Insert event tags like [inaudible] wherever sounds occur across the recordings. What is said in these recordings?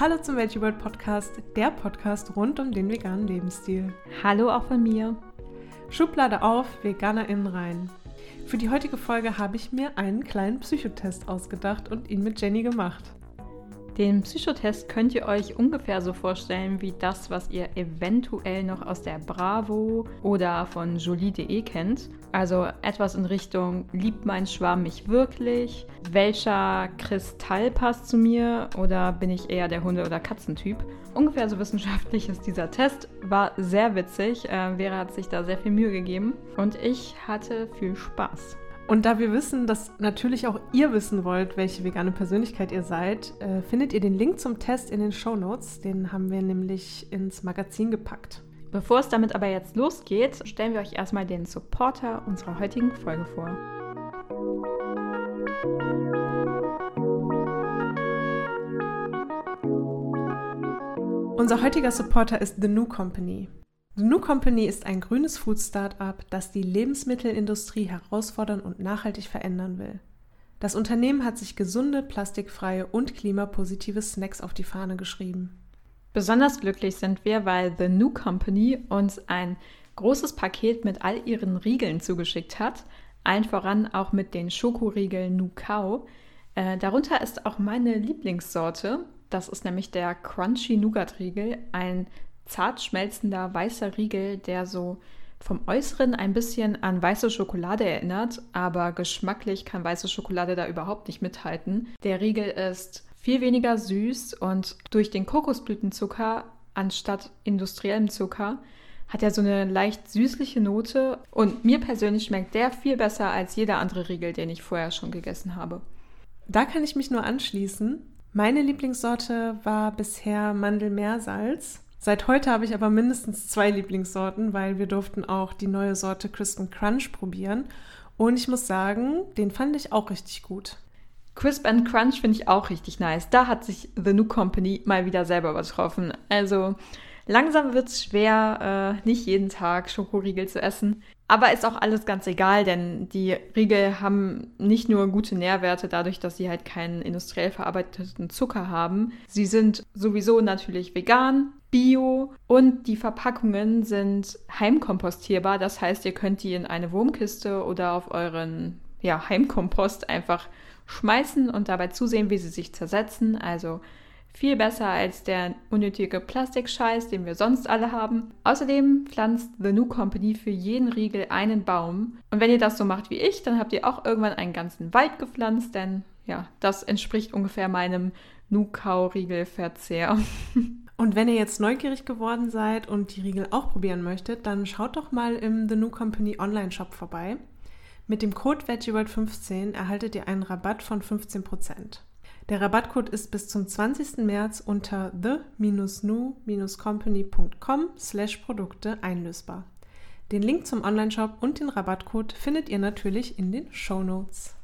Hallo zum Veggie World Podcast, der Podcast rund um den veganen Lebensstil. Hallo auch von mir. Schublade auf, VeganerInnen rein. Für die heutige Folge habe ich mir einen kleinen Psychotest ausgedacht und ihn mit Jenny gemacht. Den Psychotest könnt ihr euch ungefähr so vorstellen wie das, was ihr eventuell noch aus der Bravo oder von Jolie.de kennt. Also etwas in Richtung, liebt mein Schwarm mich wirklich? Welcher Kristall passt zu mir? Oder bin ich eher der Hunde- oder Katzentyp? Ungefähr so wissenschaftlich ist dieser Test. War sehr witzig. Äh, Vera hat sich da sehr viel Mühe gegeben. Und ich hatte viel Spaß. Und da wir wissen, dass natürlich auch ihr wissen wollt, welche vegane Persönlichkeit ihr seid, äh, findet ihr den Link zum Test in den Show Notes. Den haben wir nämlich ins Magazin gepackt. Bevor es damit aber jetzt losgeht, stellen wir euch erstmal den Supporter unserer heutigen Folge vor. Unser heutiger Supporter ist The New Company. The New Company ist ein grünes Food-Startup, das die Lebensmittelindustrie herausfordern und nachhaltig verändern will. Das Unternehmen hat sich gesunde, plastikfreie und klimapositive Snacks auf die Fahne geschrieben. Besonders glücklich sind wir, weil The New Company uns ein großes Paket mit all ihren Riegeln zugeschickt hat, allen voran auch mit den Schokoriegeln Nu Cow. Äh, darunter ist auch meine Lieblingssorte. Das ist nämlich der Crunchy Nougat Riegel, ein zart schmelzender weißer Riegel, der so vom Äußeren ein bisschen an weiße Schokolade erinnert, aber geschmacklich kann weiße Schokolade da überhaupt nicht mithalten. Der Riegel ist viel weniger süß und durch den Kokosblütenzucker anstatt industriellem Zucker hat er so eine leicht süßliche Note und mir persönlich schmeckt der viel besser als jeder andere Riegel, den ich vorher schon gegessen habe. Da kann ich mich nur anschließen. Meine Lieblingssorte war bisher Mandelmeersalz. Seit heute habe ich aber mindestens zwei Lieblingssorten, weil wir durften auch die neue Sorte Crisp Crunch probieren. Und ich muss sagen, den fand ich auch richtig gut. Crisp and Crunch finde ich auch richtig nice. Da hat sich The New Company mal wieder selber übertroffen. Also langsam wird es schwer, äh, nicht jeden Tag Schokoriegel zu essen. Aber ist auch alles ganz egal, denn die Riegel haben nicht nur gute Nährwerte dadurch, dass sie halt keinen industriell verarbeiteten Zucker haben. Sie sind sowieso natürlich vegan, bio und die Verpackungen sind heimkompostierbar. Das heißt, ihr könnt die in eine Wurmkiste oder auf euren ja, Heimkompost einfach schmeißen und dabei zusehen, wie sie sich zersetzen. Also viel besser als der unnötige Plastikscheiß, den wir sonst alle haben. Außerdem pflanzt The New Company für jeden Riegel einen Baum. Und wenn ihr das so macht wie ich, dann habt ihr auch irgendwann einen ganzen Wald gepflanzt, denn ja, das entspricht ungefähr meinem Nu-Kau-Riegelverzehr. [laughs] Und wenn ihr jetzt neugierig geworden seid und die Riegel auch probieren möchtet, dann schaut doch mal im The New Company Online-Shop vorbei. Mit dem Code VeggieWorld15 erhaltet ihr einen Rabatt von 15%. Der Rabattcode ist bis zum 20. März unter the-new-company.com slash Produkte einlösbar. Den Link zum Onlineshop und den Rabattcode findet ihr natürlich in den Show Notes.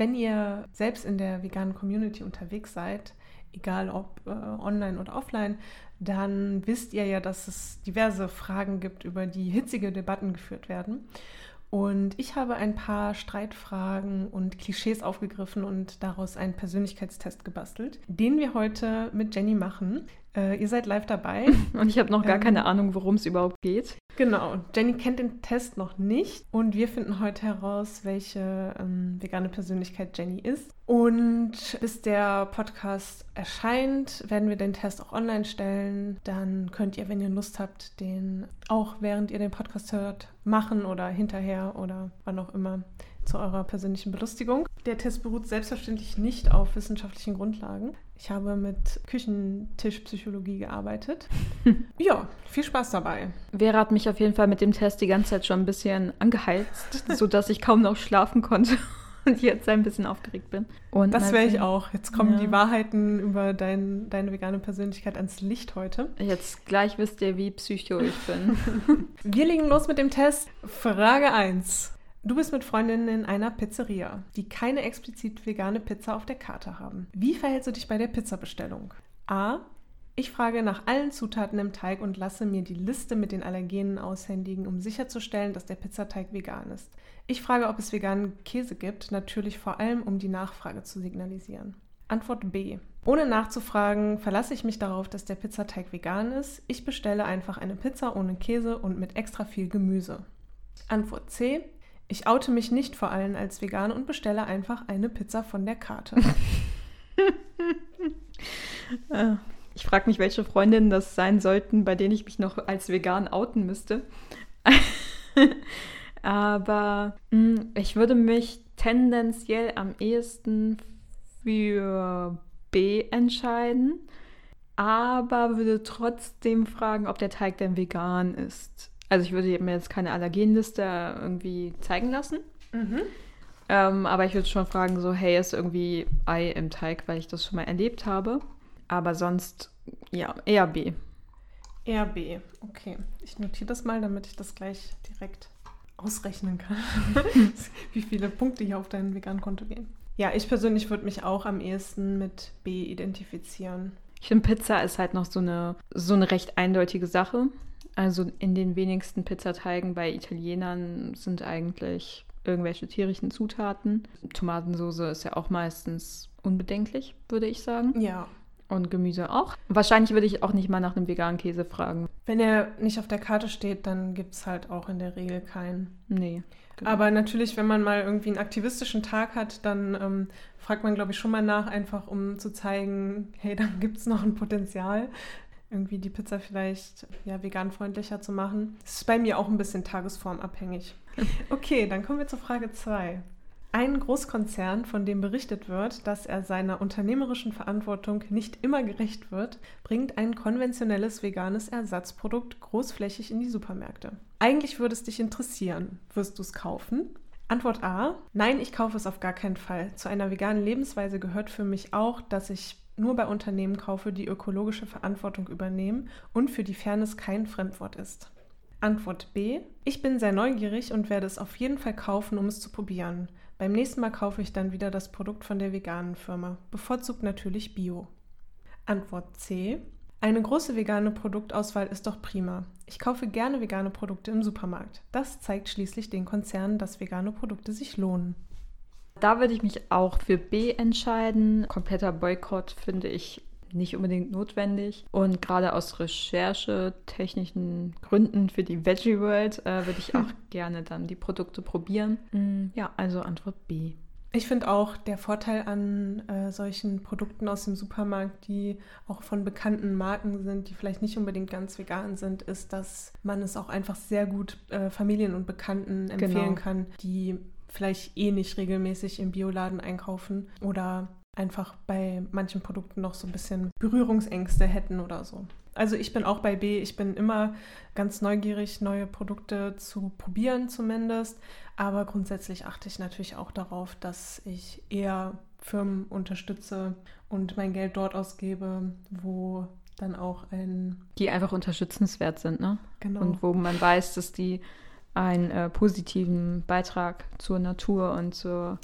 Wenn ihr selbst in der veganen Community unterwegs seid, egal ob äh, online oder offline, dann wisst ihr ja, dass es diverse Fragen gibt, über die hitzige Debatten geführt werden. Und ich habe ein paar Streitfragen und Klischees aufgegriffen und daraus einen Persönlichkeitstest gebastelt, den wir heute mit Jenny machen. Äh, ihr seid live dabei. [laughs] Und ich habe noch gar ähm, keine Ahnung, worum es überhaupt geht. Genau, Jenny kennt den Test noch nicht und wir finden heute heraus, welche ähm, vegane Persönlichkeit Jenny ist. Und bis der Podcast erscheint, werden wir den Test auch online stellen. Dann könnt ihr, wenn ihr Lust habt, den auch während ihr den Podcast hört, machen oder hinterher oder wann auch immer zu eurer persönlichen Belustigung. Der Test beruht selbstverständlich nicht auf wissenschaftlichen Grundlagen. Ich habe mit Küchentischpsychologie gearbeitet. [laughs] ja, viel Spaß dabei. Vera hat mich auf jeden Fall mit dem Test die ganze Zeit schon ein bisschen angeheizt, [laughs] sodass ich kaum noch schlafen konnte [laughs] und jetzt ein bisschen aufgeregt bin. Und das wäre ich auch. Jetzt kommen ja. die Wahrheiten über dein, deine vegane Persönlichkeit ans Licht heute. Jetzt gleich wisst ihr, wie psycho ich bin. Wir legen los mit dem Test. Frage 1. Du bist mit Freundinnen in einer Pizzeria, die keine explizit vegane Pizza auf der Karte haben. Wie verhältst du dich bei der Pizzabestellung? A. Ich frage nach allen Zutaten im Teig und lasse mir die Liste mit den Allergenen aushändigen, um sicherzustellen, dass der Pizzateig vegan ist. Ich frage, ob es veganen Käse gibt, natürlich vor allem, um die Nachfrage zu signalisieren. Antwort B. Ohne nachzufragen, verlasse ich mich darauf, dass der Pizzateig vegan ist. Ich bestelle einfach eine Pizza ohne Käse und mit extra viel Gemüse. Antwort C. Ich oute mich nicht vor allen als vegan und bestelle einfach eine Pizza von der Karte. Äh, [laughs] ich frage mich, welche Freundinnen das sein sollten, bei denen ich mich noch als vegan outen müsste. [laughs] Aber mh, hm, ich würde mich tendenziell am ehesten für B entscheiden, aber würde trotzdem fragen, ob der Teig denn vegan ist. Also ich würde mir jetzt keine Allergenliste irgendwie zeigen lassen. Mhm. Ähm, aber ich würde schon fragen, so, hey, ist irgendwie Ei im Teig, weil ich das schon mal erlebt habe. Aber sonst, ja, eher B. Eher B, okay. Ich notiere das mal, damit ich das gleich direkt ausrechnen kann, [laughs] [laughs] wie viele Punkte hier auf dein Vegan-Konto gehen. Ja, ich persönlich würde mich auch am ehesten mit B identifizieren. Ich finde, Pizza ist halt noch so eine, so eine recht eindeutige Sache. Also in den wenigsten Pizzateigen bei Italienern sind eigentlich irgendwelche tierischen Zutaten. Tomatensauce ist ja auch meistens unbedenklich, würde ich sagen. Ja. Und Gemüse auch. Wahrscheinlich würde ich auch nicht mal nach einem veganen Käse fragen. Wenn er nicht auf der Karte steht, dann gibt es halt auch in der Regel keinen. Nee. Genau. Aber natürlich, wenn man mal irgendwie einen aktivistischen Tag hat, dann ähm, fragt man, glaube ich, schon mal nach, einfach um zu zeigen, hey, dann gibt es noch ein Potenzial, irgendwie die Pizza vielleicht ja, veganfreundlicher zu machen. Das ist bei mir auch ein bisschen tagesformabhängig. [laughs] Okay, dann kommen wir zur Frage 2. Ein Großkonzern, von dem berichtet wird, dass er seiner unternehmerischen Verantwortung nicht immer gerecht wird, bringt ein konventionelles veganes Ersatzprodukt großflächig in die Supermärkte. Eigentlich würde es dich interessieren. Wirst du es kaufen? Antwort A. Nein, ich kaufe es auf gar keinen Fall. Zu einer veganen Lebensweise gehört für mich auch, dass ich nur bei Unternehmen kaufe, die ökologische Verantwortung übernehmen und für die Fairness kein Fremdwort ist. Antwort B. Ich bin sehr neugierig und werde es auf jeden Fall kaufen, um es zu probieren. Beim nächsten Mal kaufe ich dann wieder das Produkt von der veganen Firma, bevorzugt natürlich Bio. Antwort C. Eine große vegane Produktauswahl ist doch prima. Ich kaufe gerne vegane Produkte im Supermarkt. Das zeigt schließlich den Konzernen, dass vegane Produkte sich lohnen. Da würde ich mich auch für B entscheiden. Kompletter Boykott finde ich nicht unbedingt notwendig. Und gerade aus recherchetechnischen Gründen für die Veggie World äh, würde ich auch gerne dann die Produkte probieren. Mm, ja, also Antwort B. Ich finde auch der Vorteil an äh, solchen Produkten aus dem Supermarkt, die auch von bekannten Marken sind, die vielleicht nicht unbedingt ganz vegan sind, ist, dass man es auch einfach sehr gut äh, Familien und Bekannten empfehlen genau. kann, die vielleicht eh nicht regelmäßig im Bioladen einkaufen oder einfach bei manchen Produkten noch so ein bisschen Berührungsängste hätten oder so. Also ich bin auch bei B, ich bin immer ganz neugierig, neue Produkte zu probieren zumindest, aber grundsätzlich achte ich natürlich auch darauf, dass ich eher Firmen unterstütze und mein Geld dort ausgebe, wo dann auch ein... Die einfach unterstützenswert sind, ne? Genau. Und wo man weiß, dass die einen äh, positiven Beitrag zur Natur und zur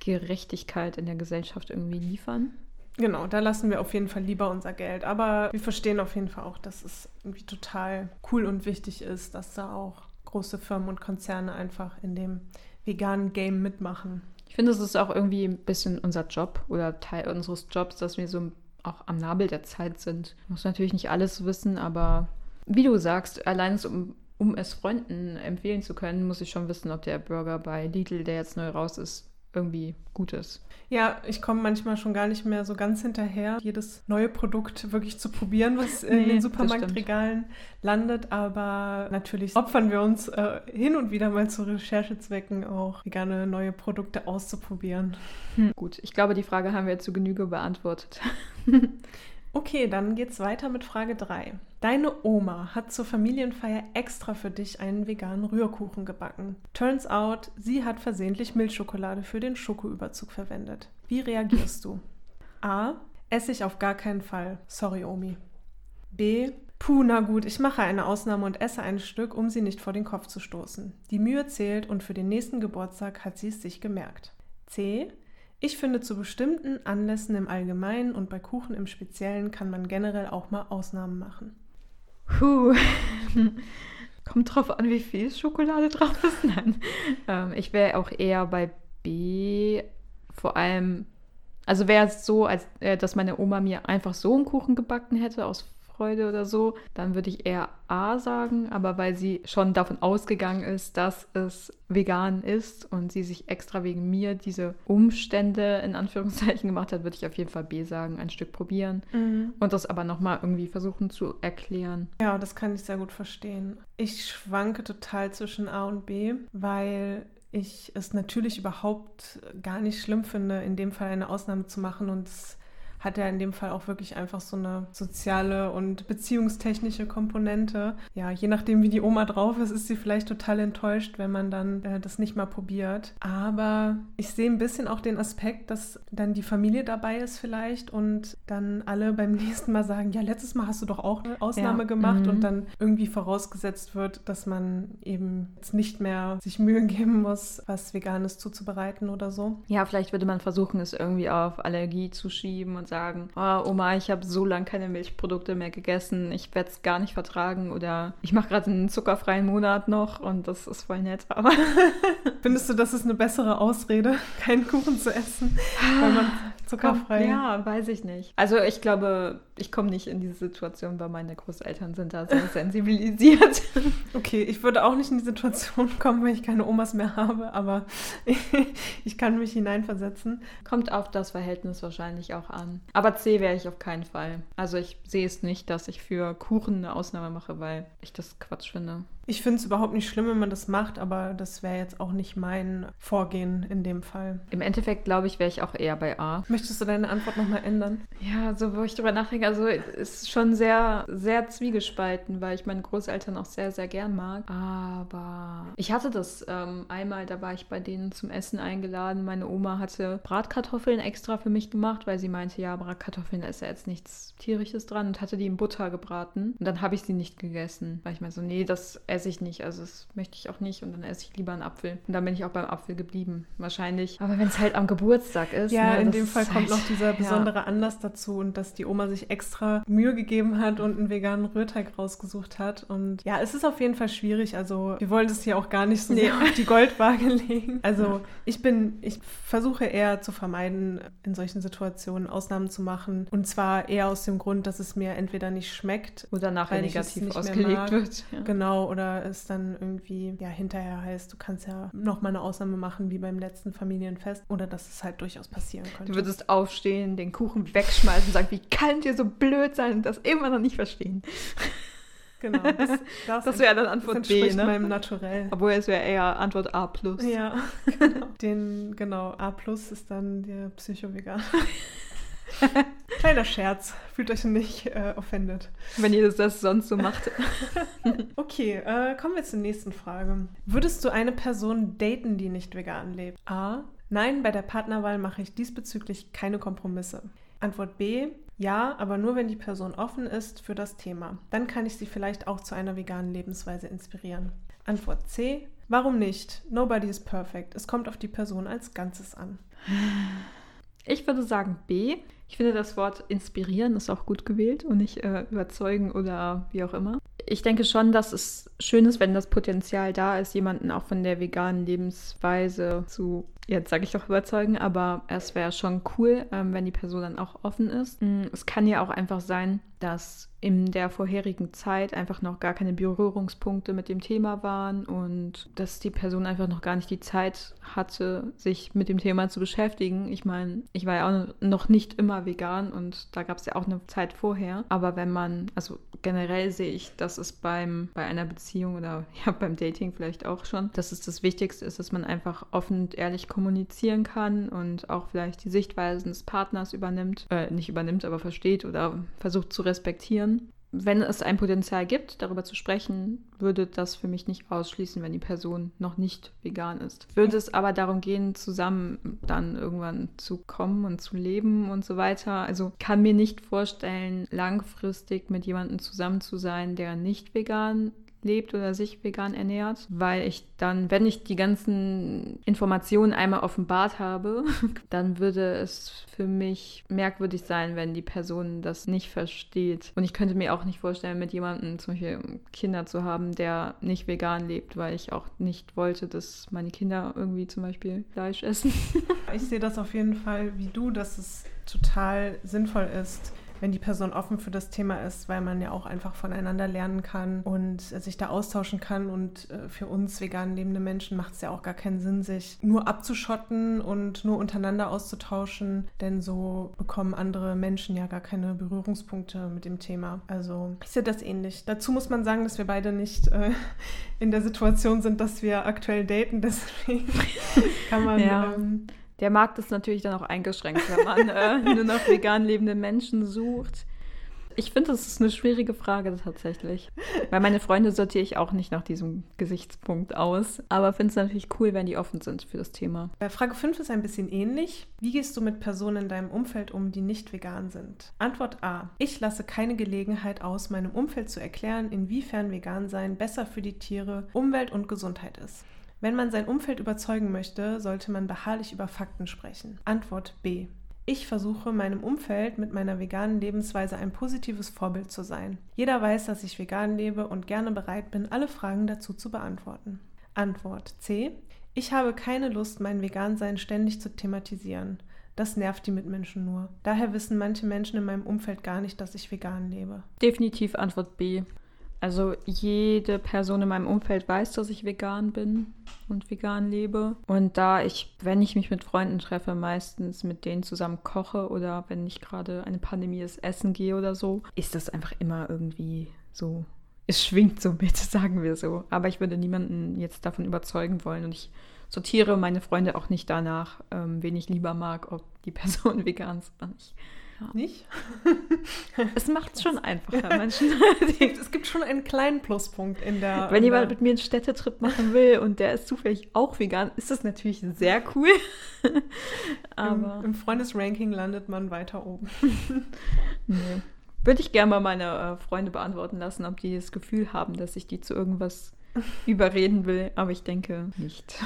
Gerechtigkeit in der Gesellschaft irgendwie liefern. Genau, da lassen wir auf jeden Fall lieber unser Geld. Aber wir verstehen auf jeden Fall auch, dass es irgendwie total cool und wichtig ist, dass da auch große Firmen und Konzerne einfach in dem veganen Game mitmachen. Ich finde, es ist auch irgendwie ein bisschen unser Job oder Teil unseres Jobs, dass wir so auch am Nabel der Zeit sind. Ich muss natürlich nicht alles wissen, aber wie du sagst, allein um, um es Freunden empfehlen zu können, muss ich schon wissen, ob der Burger bei Lidl, der jetzt neu raus ist, irgendwie gut ist. Ja, ich komme manchmal schon gar nicht mehr so ganz hinterher, jedes neue Produkt wirklich zu probieren, was in nee, den Supermarktregalen landet. Aber natürlich opfern wir uns äh, hin und wieder mal zu Recherchezwecken auch, gerne neue Produkte auszuprobieren. Hm. Gut, ich glaube, die Frage haben wir jetzt zu Genüge beantwortet. [laughs] Okay, dann geht's weiter mit Frage 3. Deine Oma hat zur Familienfeier extra für dich einen veganen Rührkuchen gebacken. Turns out, sie hat versehentlich Milchschokolade für den Schokoüberzug verwendet. Wie reagierst du? A. Esse ich auf gar keinen Fall. Sorry, Omi. B. Puh, na gut, ich mache eine Ausnahme und esse ein Stück, um sie nicht vor den Kopf zu stoßen. Die Mühe zählt und für den nächsten Geburtstag hat sie es sich gemerkt. C. Ich finde, zu bestimmten Anlässen im Allgemeinen und bei Kuchen im Speziellen kann man generell auch mal Ausnahmen machen. Puh. [laughs] Kommt drauf an, wie viel Schokolade drauf ist. Nein. Ähm, ich wäre auch eher bei B. Vor allem, also wäre es so, als äh, dass meine Oma mir einfach so einen Kuchen gebacken hätte aus Freude oder so, dann würde ich eher A sagen, aber weil sie schon davon ausgegangen ist, dass es vegan ist und sie sich extra wegen mir diese Umstände in Anführungszeichen [laughs] gemacht hat, würde ich auf jeden Fall B sagen, ein Stück probieren mhm. und das aber nochmal irgendwie versuchen zu erklären. Ja, das kann ich sehr gut verstehen. Ich schwanke total zwischen A und B, weil ich es natürlich überhaupt gar nicht schlimm finde, in dem Fall eine Ausnahme zu machen und es hat ja in dem Fall auch wirklich einfach so eine soziale und beziehungstechnische Komponente. Ja, je nachdem, wie die Oma drauf ist, ist sie vielleicht total enttäuscht, wenn man dann äh, das nicht mal probiert. Aber ich sehe ein bisschen auch den Aspekt, dass dann die Familie dabei ist vielleicht und dann alle beim [laughs] nächsten Mal sagen, ja, letztes Mal hast du doch auch eine Ausnahme ja. gemacht mhm. und dann irgendwie vorausgesetzt wird, dass man eben jetzt nicht mehr sich Mühe geben muss, was Veganes zuzubereiten oder so. Ja, vielleicht würde man versuchen, es irgendwie auf Allergie zu schieben und sagen, oh, Oma, ich habe so lange keine Milchprodukte mehr gegessen, ich werde es gar nicht vertragen oder ich mache gerade einen zuckerfreien Monat noch und das ist voll nett. [laughs] Aber Findest du, das ist eine bessere Ausrede, keinen Kuchen zu essen, weil man zuckerfrei. Ja, weiß ich nicht. Also ich glaube, ich komme nicht in diese Situation, weil meine Großeltern sind da sehr [laughs] sensibilisiert. Okay, ich würde auch nicht in die Situation [laughs] kommen, wenn ich keine Omas mehr habe, aber [laughs] ich kann mich hineinversetzen. Kommt auf das Verhältnis wahrscheinlich auch an. Aber C wäre ich auf keinen Fall. Also ich sehe es nicht, dass ich für Kuchen eine Ausnahme mache, weil ich das Quatsch finde. Ich finde es überhaupt nicht schlimm, wenn man das macht, aber das wäre jetzt auch nicht mein Vorgehen in dem Fall. Im Endeffekt, glaube ich, wäre ich auch eher bei A. Möchtest du deine Antwort nochmal ändern? Ja, so wo ich drüber nachdenke, also ist schon sehr, sehr zwiegespalten, weil ich meine Großeltern auch sehr, sehr gern mag. Aber ich hatte das ähm, einmal, da war ich bei denen zum Essen eingeladen. Meine Oma hatte Bratkartoffeln extra für mich gemacht, weil sie meinte, ja, Bratkartoffeln, ist ja jetzt nichts Tierisches dran und hatte die in Butter gebraten. Und dann habe ich sie nicht gegessen, weil ich meine so, nee, das esse ich nicht. Also das möchte ich auch nicht. Und dann esse ich lieber einen Apfel. Und dann bin ich auch beim Apfel geblieben. Wahrscheinlich. Aber wenn es halt am Geburtstag ist. Ja, ne, in dem Fall kommt halt, noch dieser besondere ja. Anlass dazu und dass die Oma sich extra Mühe gegeben hat und einen veganen Rührteig rausgesucht hat. Und ja, es ist auf jeden Fall schwierig. Also wir wollen das hier auch gar nicht so nee. auf die Goldwaage [laughs] legen. Also ich bin, ich versuche eher zu vermeiden, in solchen Situationen Ausnahmen zu machen. Und zwar eher aus dem Grund, dass es mir entweder nicht schmeckt oder nachher negativ ausgelegt wird. Ja. Genau, oder oder es dann irgendwie ja hinterher heißt, du kannst ja nochmal eine Ausnahme machen wie beim letzten Familienfest oder dass es halt durchaus passieren könnte. Du würdest aufstehen, den Kuchen wegschmeißen und sagen, wie kann ihr so blöd sein und das immer noch nicht verstehen? [laughs] Genau, das, das, das wäre dann Antwort das B, ne? meinem Naturell. Obwohl es wäre eher Antwort A+. Ja, [laughs] genau. [laughs] Den, genau, A+, ist dann der Psychovegan. [laughs] Kleiner Scherz, fühlt euch nicht äh, offended. Wenn ihr das, sonst so macht. [laughs] okay, äh, kommen wir zur nächsten Frage. Würdest du eine Person daten, die nicht vegan lebt? A. Nein, bei der Partnerwahl mache ich diesbezüglich keine Kompromisse. Antwort B. Ja, aber nur wenn die Person offen ist für das Thema. Dann kann ich sie vielleicht auch zu einer veganen Lebensweise inspirieren. Antwort C. Warum nicht? Nobody is perfect. Es kommt auf die Person als Ganzes an. Ich würde sagen B. Ich finde, das Wort inspirieren ist auch gut gewählt und nicht äh, überzeugen oder wie auch immer. Ich denke schon, dass es schön ist, wenn das Potenzial da ist, jemanden auch von der veganen Lebensweise zu jetzt sage ich doch überzeugen, aber es wäre schon cool, ähm, wenn die Person dann auch offen ist. Mm, es kann ja auch einfach sein, dass in der vorherigen Zeit einfach noch gar keine Berührungspunkte mit dem Thema waren und dass die Person einfach noch gar nicht die Zeit hatte, sich mit dem Thema zu beschäftigen. Ich meine, ich war ja auch noch nicht immer vegan und da gab es ja auch eine Zeit vorher. Aber wenn man, also generell sehe ich, dass es beim, bei einer Beziehung oder [laughs] ja beim Dating vielleicht auch schon, dass es das Wichtigste ist, dass man einfach offen und ehrlich kommunizieren kann und auch vielleicht die Sichtweisen des Partners übernimmt, äh, nicht übernimmt, aber versteht oder versucht zu respektieren wenn es ein Potenzial gibt, darüber zu sprechen, würde das für mich nicht ausschließen, wenn die Person noch nicht vegan ist. Würde es aber darum gehen, zusammen dann irgendwann zu kommen und zu leben und so weiter. Also kann mir nicht vorstellen, langfristig mit jemandem zusammen zu sein, der nicht vegan lebt oder sich vegan ernährt, weil ich dann, wenn ich die ganzen Informationen einmal offenbart habe, [laughs] dann würde es für mich merkwürdig sein, wenn die Person das nicht versteht. Und ich könnte mir auch nicht vorstellen, mit jemandem zum Beispiel Kinder zu haben, der nicht vegan lebt, weil ich auch nicht wollte, dass meine Kinder irgendwie zum Beispiel Fleisch essen. [laughs] ich sehe das auf jeden Fall wie du, dass es total sinnvoll ist, wenn die Person offen für das Thema ist, weil man ja auch einfach voneinander lernen kann und sich da austauschen kann. Und äh, für uns vegan lebende Menschen macht es ja auch gar keinen Sinn, sich nur abzuschotten und nur untereinander auszutauschen, denn so bekommen andere Menschen ja gar keine Berührungspunkte mit dem Thema. Also ich sehe das ähnlich. Dazu muss man sagen, dass wir beide nicht äh, in der Situation sind, dass wir aktuell daten, [laughs] deswegen kann man. Ja. Ähm, der Markt ist natürlich dann auch eingeschränkt, wenn man äh, [laughs] nur noch vegan lebende Menschen sucht. Ich finde, das ist eine schwierige Frage tatsächlich. Weil meine Freunde sortiere ich auch nicht nach diesem Gesichtspunkt aus. Aber finde es natürlich cool, wenn die offen sind für das Thema. Frage 5 ist ein bisschen ähnlich. Wie gehst du mit Personen in deinem Umfeld um, die nicht vegan sind? Antwort A. Ich lasse keine Gelegenheit aus, meinem Umfeld zu erklären, inwiefern vegan sein besser für die Tiere, Umwelt und Gesundheit ist. Wenn man sein Umfeld überzeugen möchte, sollte man beharrlich über Fakten sprechen. Antwort B. Ich versuche meinem Umfeld mit meiner veganen Lebensweise ein positives Vorbild zu sein. Jeder weiß, dass ich vegan lebe und gerne bereit bin, alle Fragen dazu zu beantworten. Antwort C. Ich habe keine Lust, mein Vegansein ständig zu thematisieren. Das nervt die Mitmenschen nur. Daher wissen manche Menschen in meinem Umfeld gar nicht, dass ich vegan lebe. Definitiv Antwort B. Also jede Person in meinem Umfeld weiß, dass ich vegan bin und vegan lebe. Und da ich, wenn ich mich mit Freunden treffe, meistens mit denen zusammen koche oder wenn nicht gerade eine Pandemie ist, essen gehe oder so, ist das einfach immer irgendwie so. Es schwingt so mit, [laughs] sagen wir so. Aber ich würde niemanden jetzt davon überzeugen wollen und ich sortiere meine Freunde auch nicht danach, ähm, wen ich lieber mag, ob die [laughs] Person vegan ist oder nicht. Ja. Nicht? [laughs] es macht es schon einfacher, [laughs] Menschen. [laughs] es gibt schon einen kleinen Pluspunkt in der. Wenn jemand mit mir einen Städtetrip machen will und der ist zufällig auch vegan, ist das natürlich sehr cool. Aber Im, im Freundesranking landet man weiter oben. nee. Würde ich gerne mal meine äh, Freunde beantworten lassen, ob die das Gefühl haben, dass ich die zu irgendwas [laughs] überreden will, aber ich denke nicht.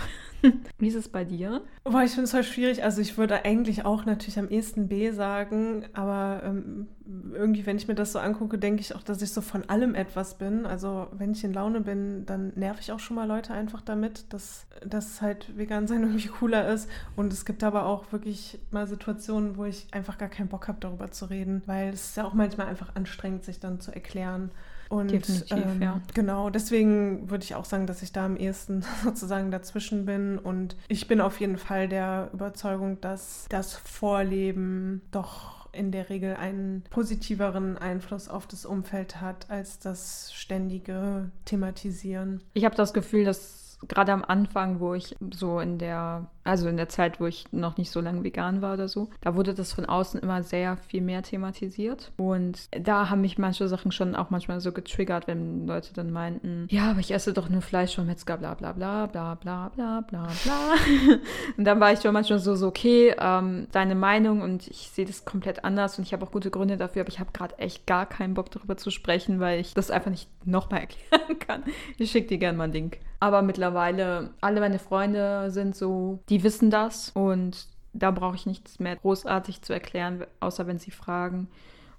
[laughs] Wie ist es bei dir? Boah, ich finde es voll schwierig. Also ich würde eigentlich auch natürlich am ehesten B sagen, aber ähm, irgendwie, wenn ich mir das so angucke, denke ich auch, dass ich so von allem etwas bin. Also wenn ich in Laune bin, dann nerv ich auch schon mal Leute einfach damit, dass, dass halt vegan sein [laughs] irgendwie cooler ist. Und es gibt aber auch wirklich mal Situationen, wo ich einfach gar keinen Bock habe, darüber zu reden, weil es ist ja auch manchmal einfach anstrengend, sich dann zu erklären. Und Definitiv, ähm, ja. genau, deswegen würde ich auch sagen, dass ich da am ehesten [laughs] sozusagen dazwischen bin. Und ich bin auf jeden Fall der Überzeugung, dass das Vorleben doch in der Regel einen positiveren Einfluss auf das Umfeld hat als das ständige Thematisieren. Ich habe das Gefühl, dass gerade am Anfang, wo ich so in der also in der Zeit, wo ich noch nicht so lange vegan war oder so, da wurde das von außen immer sehr viel mehr thematisiert. Und da haben mich manche Sachen schon auch manchmal so getriggert, wenn Leute dann meinten, ja, aber ich esse doch nur Fleisch vom Metzger, bla bla bla, bla bla bla bla bla. [laughs] und dann war ich schon manchmal so, so okay, ähm, deine Meinung und ich sehe das komplett anders und ich habe auch gute Gründe dafür, aber ich habe gerade echt gar keinen Bock darüber zu sprechen, weil ich das einfach nicht nochmal [laughs] erklären kann. Ich schicke dir gerne mal einen Link. Aber mittlerweile, alle meine Freunde sind so, die wissen das und da brauche ich nichts mehr großartig zu erklären, außer wenn sie fragen.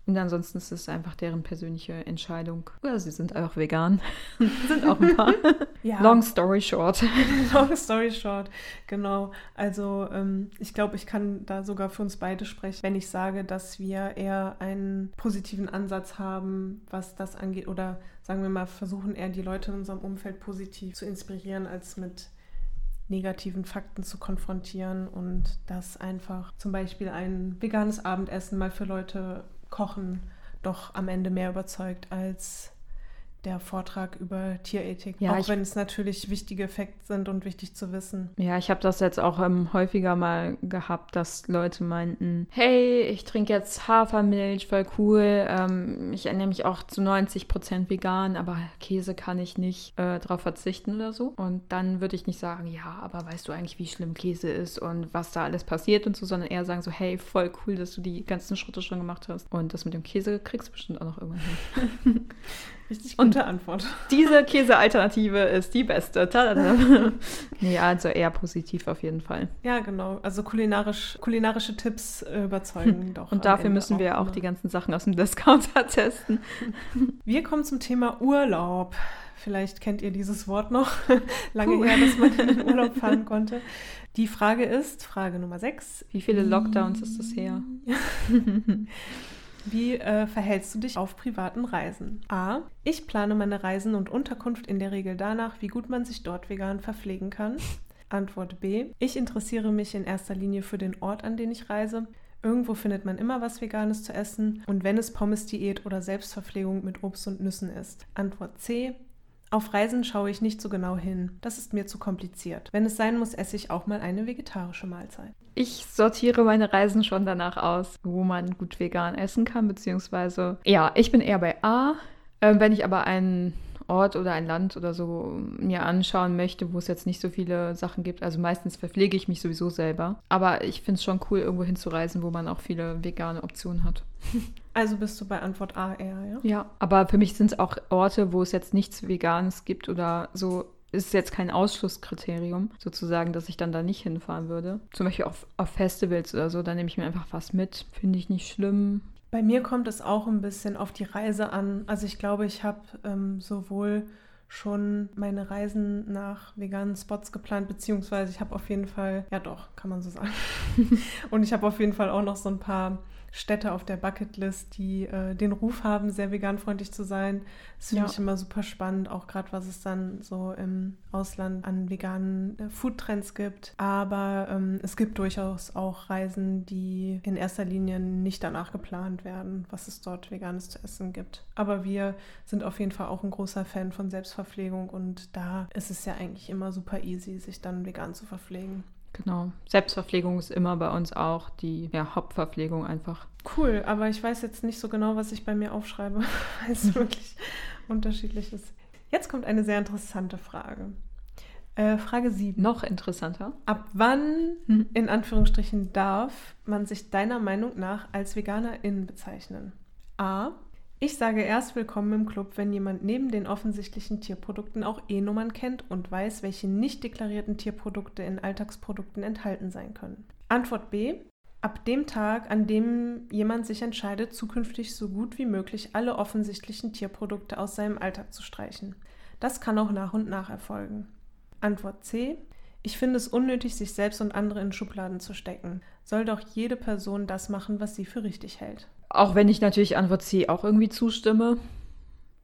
Und ansonsten ist es einfach deren persönliche Entscheidung. Oder sie sind einfach vegan. [laughs] sind auch ein paar. [laughs] ja. Long story short. [laughs] Long story short, genau. Also ähm, ich glaube, ich kann da sogar für uns beide sprechen, wenn ich sage, dass wir eher einen positiven Ansatz haben, was das angeht. Oder sagen wir mal, versuchen eher die Leute in unserem Umfeld positiv zu inspirieren, als mit negativen Fakten zu konfrontieren und dass einfach zum Beispiel ein veganes Abendessen mal für Leute kochen doch am Ende mehr überzeugt als der Vortrag über Tierethik, ja, auch wenn es natürlich wichtige Effekte sind und wichtig zu wissen. Ja, ich habe das jetzt auch ähm, häufiger mal gehabt, dass Leute meinten, hey, ich trinke jetzt Hafermilch, voll cool, ähm, ich ernähre mich auch zu 90 Prozent vegan, aber Käse kann ich nicht äh, drauf verzichten oder so. Und dann würde ich nicht sagen, ja, aber weißt du eigentlich, wie schlimm Käse ist und was da alles passiert und so, sondern eher sagen so, hey, voll cool, dass du die ganzen Schritte schon gemacht hast. Und das mit dem Käse kriegst du bestimmt auch noch irgendwann hin. [laughs] Richtig gute und Antwort. [laughs] Diese Käsealternative ist die beste. nee, [laughs] also eher positiv auf jeden Fall. Ja, genau. Also kulinarisch, kulinarische Tipps äh, überzeugen doch. Und dafür müssen wir auch, auch die ganzen Sachen aus dem Discounter [laughs] testen. Wir kommen zum Thema Urlaub. Vielleicht kennt ihr dieses Wort noch. Lange Puh. her, dass man in den Urlaub fahren konnte. Die Frage ist, Frage Nummer 6. Wie viele Lockdowns ist das her? Wie äh, verhältst du dich auf privaten Reisen? A. Ich plane meine Reisen und Unterkunft in der Regel danach, wie gut man sich dort vegan verpflegen kann. Antwort B. Ich interessiere mich in erster Linie für den Ort, an den ich reise. Irgendwo findet man immer was Veganes zu essen und wenn es Pommes-Diät oder Selbstverpflegung mit Obst und Nüssen ist. Antwort C. Auf Reisen schaue ich nicht so genau hin. Das ist mir zu kompliziert. Wenn es sein muss, esse ich auch mal eine vegetarische Mahlzeit. Ich sortiere meine Reisen schon danach aus, wo man gut vegan essen kann, beziehungsweise ja, ich bin eher bei A. Äh, wenn ich aber einen Ort oder ein Land oder so mir anschauen möchte, wo es jetzt nicht so viele Sachen gibt. Also meistens verpflege ich mich sowieso selber. Aber ich finde es schon cool, irgendwo hinzureisen, wo man auch viele vegane Optionen hat. [laughs] Also bist du bei Antwort A eher, ja? Ja, aber für mich sind es auch Orte, wo es jetzt nichts Veganes gibt oder so ist jetzt kein Ausschlusskriterium, sozusagen, dass ich dann da nicht hinfahren würde. Zum Beispiel auf, auf Festivals oder so, da nehme ich mir einfach was mit. Finde ich nicht schlimm. Bei mir kommt es auch ein bisschen auf die Reise an. Also ich glaube, ich habe ähm, sowohl schon meine Reisen nach veganen Spots geplant, beziehungsweise ich habe auf jeden Fall, ja doch, kann man so sagen. [laughs] Und ich habe auf jeden Fall auch noch so ein paar Städte auf der Bucketlist, die äh, den Ruf haben, sehr veganfreundlich zu sein. Das finde ja. ich immer super spannend, auch gerade was es dann so im Ausland an veganen äh, Foodtrends gibt. Aber ähm, es gibt durchaus auch Reisen, die in erster Linie nicht danach geplant werden, was es dort veganes zu essen gibt. Aber wir sind auf jeden Fall auch ein großer Fan von Selbstverpflegung und da ist es ja eigentlich immer super easy, sich dann vegan zu verpflegen. Genau. Selbstverpflegung ist immer bei uns auch die ja, Hauptverpflegung einfach. Cool, aber ich weiß jetzt nicht so genau, was ich bei mir aufschreibe, [laughs] weil es [laughs] wirklich unterschiedlich ist. Jetzt kommt eine sehr interessante Frage. Äh, Frage 7. Noch interessanter. Ab wann, hm. in Anführungsstrichen, darf man sich deiner Meinung nach als Veganerin bezeichnen? A. Ich sage erst willkommen im Club, wenn jemand neben den offensichtlichen Tierprodukten auch E-Nummern kennt und weiß, welche nicht deklarierten Tierprodukte in Alltagsprodukten enthalten sein können. Antwort B. Ab dem Tag, an dem jemand sich entscheidet, zukünftig so gut wie möglich alle offensichtlichen Tierprodukte aus seinem Alltag zu streichen. Das kann auch nach und nach erfolgen. Antwort C. Ich finde es unnötig, sich selbst und andere in Schubladen zu stecken. Soll doch jede Person das machen, was sie für richtig hält. Auch wenn ich natürlich Antwort C auch irgendwie zustimme.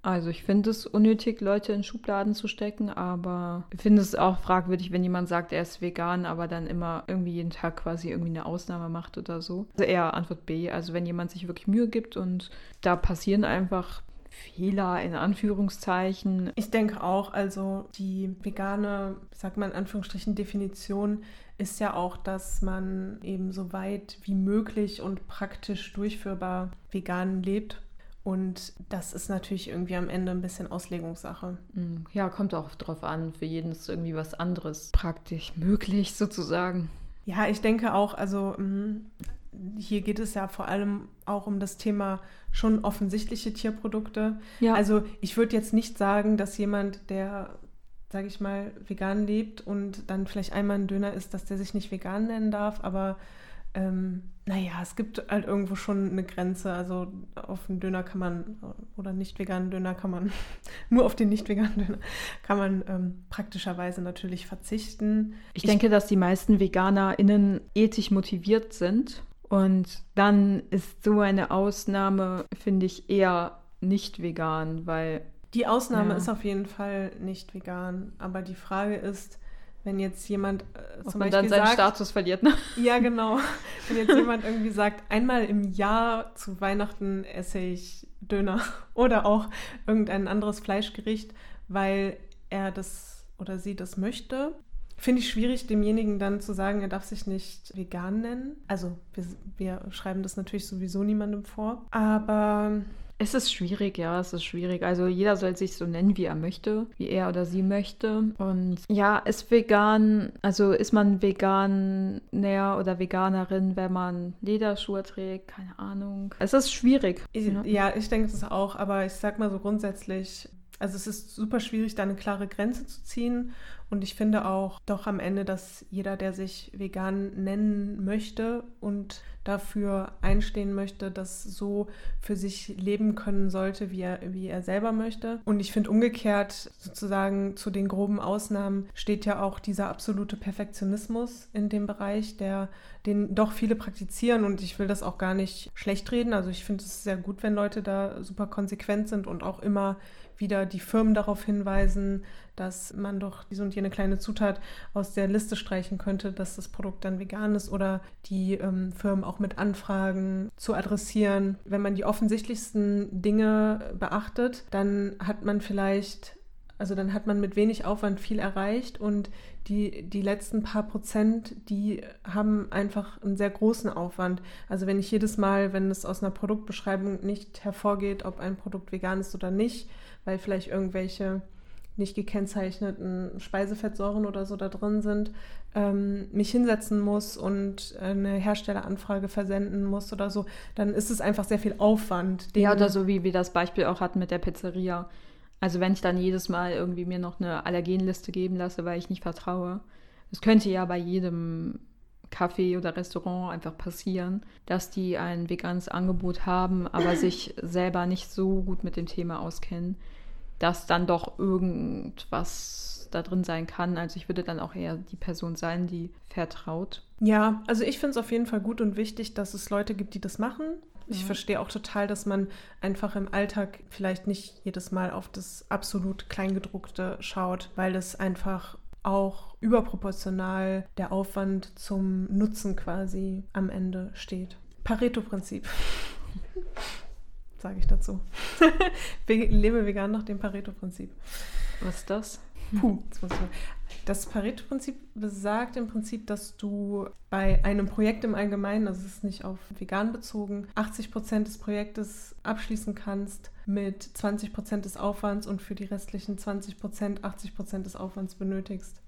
Also ich finde es unnötig, Leute in Schubladen zu stecken, aber ich finde es auch fragwürdig, wenn jemand sagt, er ist vegan, aber dann immer irgendwie jeden Tag quasi irgendwie eine Ausnahme macht oder so. Also eher Antwort B. Also wenn jemand sich wirklich Mühe gibt und da passieren einfach Fehler in Anführungszeichen. Ich denke auch, also die vegane, sag mal in Anführungsstrichen, Definition ist ja auch, dass man eben so weit wie möglich und praktisch durchführbar vegan lebt. Und das ist natürlich irgendwie am Ende ein bisschen Auslegungssache. Mm, ja, kommt auch drauf an. Für jeden ist irgendwie was anderes praktisch möglich sozusagen. Ja, ich denke auch, also mm, hier geht es ja vor allem auch um das Thema schon offensichtliche Tierprodukte. Ja. Also ich würde jetzt nicht sagen, dass jemand, der, sage ich mal, vegan lebt und dann vielleicht einmal ein Döner isst, dass der sich nicht vegan nennen darf, aber ähm, naja, es gibt halt irgendwo schon eine Grenze. Also auf einen Döner kann man, oder nicht veganen Döner kann man, [laughs] nur auf den nicht veganen Döner kann man ähm, praktischerweise natürlich verzichten. Ich, ich denke, dass die meisten VeganerInnen ethisch motiviert sind und dann ist so eine Ausnahme, finde ich, eher nicht vegan, weil. Die Ausnahme ja. ist auf jeden Fall nicht vegan. Aber die Frage ist, wenn jetzt jemand äh, zum man Beispiel dann seinen sagt, Status verliert, ne? [laughs] Ja, genau. Wenn jetzt jemand irgendwie sagt, einmal im Jahr zu Weihnachten esse ich Döner [laughs] oder auch irgendein anderes Fleischgericht, weil er das oder sie das möchte, Finde ich schwierig, demjenigen dann zu sagen, er darf sich nicht vegan nennen. Also wir, wir schreiben das natürlich sowieso niemandem vor. Aber Es ist schwierig, ja, es ist schwierig. Also jeder soll sich so nennen, wie er möchte, wie er oder sie möchte. Und ja, ist vegan, also ist man vegan näher oder Veganerin, wenn man Lederschuhe trägt, keine Ahnung. Es ist schwierig. Ich, ja, ich denke es auch, aber ich sag mal so grundsätzlich, also es ist super schwierig, da eine klare Grenze zu ziehen. Und ich finde auch doch am Ende, dass jeder, der sich vegan nennen möchte und dafür einstehen möchte, das so für sich leben können sollte, wie er, wie er selber möchte. Und ich finde umgekehrt sozusagen zu den groben Ausnahmen steht ja auch dieser absolute Perfektionismus in dem Bereich, der den doch viele praktizieren und ich will das auch gar nicht schlecht reden. Also ich finde es sehr gut, wenn Leute da super konsequent sind und auch immer wieder die Firmen darauf hinweisen, dass man doch diese und jene kleine Zutat aus der Liste streichen könnte, dass das Produkt dann vegan ist oder die ähm, Firmen auch mit Anfragen zu adressieren. Wenn man die offensichtlichsten Dinge beachtet, dann hat man vielleicht also dann hat man mit wenig Aufwand viel erreicht und die, die letzten paar Prozent, die haben einfach einen sehr großen Aufwand. Also wenn ich jedes Mal, wenn es aus einer Produktbeschreibung nicht hervorgeht, ob ein Produkt vegan ist oder nicht, weil vielleicht irgendwelche nicht gekennzeichneten Speisefettsäuren oder so da drin sind, ähm, mich hinsetzen muss und eine Herstelleranfrage versenden muss oder so, dann ist es einfach sehr viel Aufwand. Ja, oder so wie wir das Beispiel auch hatten mit der Pizzeria. Also wenn ich dann jedes Mal irgendwie mir noch eine Allergenliste geben lasse, weil ich nicht vertraue. Das könnte ja bei jedem Café oder Restaurant einfach passieren, dass die ein veganes Angebot haben, aber sich selber nicht so gut mit dem Thema auskennen dass dann doch irgendwas da drin sein kann. Also ich würde dann auch eher die Person sein, die vertraut. Ja, also ich finde es auf jeden Fall gut und wichtig, dass es Leute gibt, die das machen. Ich ja. verstehe auch total, dass man einfach im Alltag vielleicht nicht jedes Mal auf das absolut Kleingedruckte schaut, weil es einfach auch überproportional der Aufwand zum Nutzen quasi am Ende steht. Pareto-Prinzip [laughs] sage ich dazu. [laughs] Lebe vegan nach dem Pareto-Prinzip. Was ist das? Puh, das Pareto-Prinzip besagt im Prinzip, dass du bei einem Projekt im Allgemeinen, also es ist nicht auf vegan bezogen, 80 Prozent des Projektes abschließen kannst mit 20 Prozent des Aufwands und für die restlichen 20 Prozent 80 Prozent des Aufwands benötigst.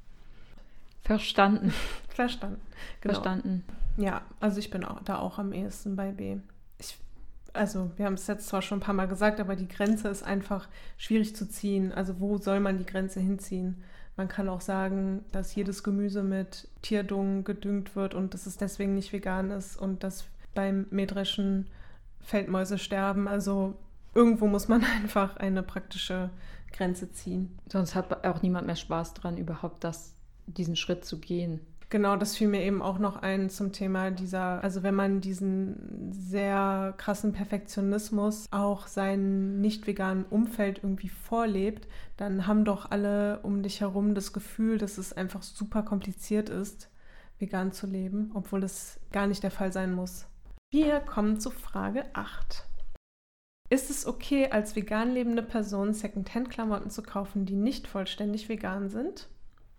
Verstanden. Verstanden. Genau. Verstanden. Ja, also ich bin auch, da auch am ehesten bei B. Also wir haben es jetzt zwar schon ein paar Mal gesagt, aber die Grenze ist einfach schwierig zu ziehen. Also wo soll man die Grenze hinziehen? Man kann auch sagen, dass jedes Gemüse mit Tierdung gedüngt wird und dass es deswegen nicht vegan ist und dass beim Mähdreschen Feldmäuse sterben. Also irgendwo muss man [laughs] einfach eine praktische Grenze ziehen. Sonst hat auch niemand mehr Spaß dran, überhaupt das, diesen Schritt zu gehen. Genau, das fiel mir eben auch noch ein zum Thema dieser, also wenn man diesen sehr krassen Perfektionismus auch seinem nicht veganen Umfeld irgendwie vorlebt, dann haben doch alle um dich herum das Gefühl, dass es einfach super kompliziert ist, vegan zu leben, obwohl es gar nicht der Fall sein muss. Wir kommen zu Frage 8. Ist es okay, als vegan lebende Person Secondhand-Klamotten zu kaufen, die nicht vollständig vegan sind?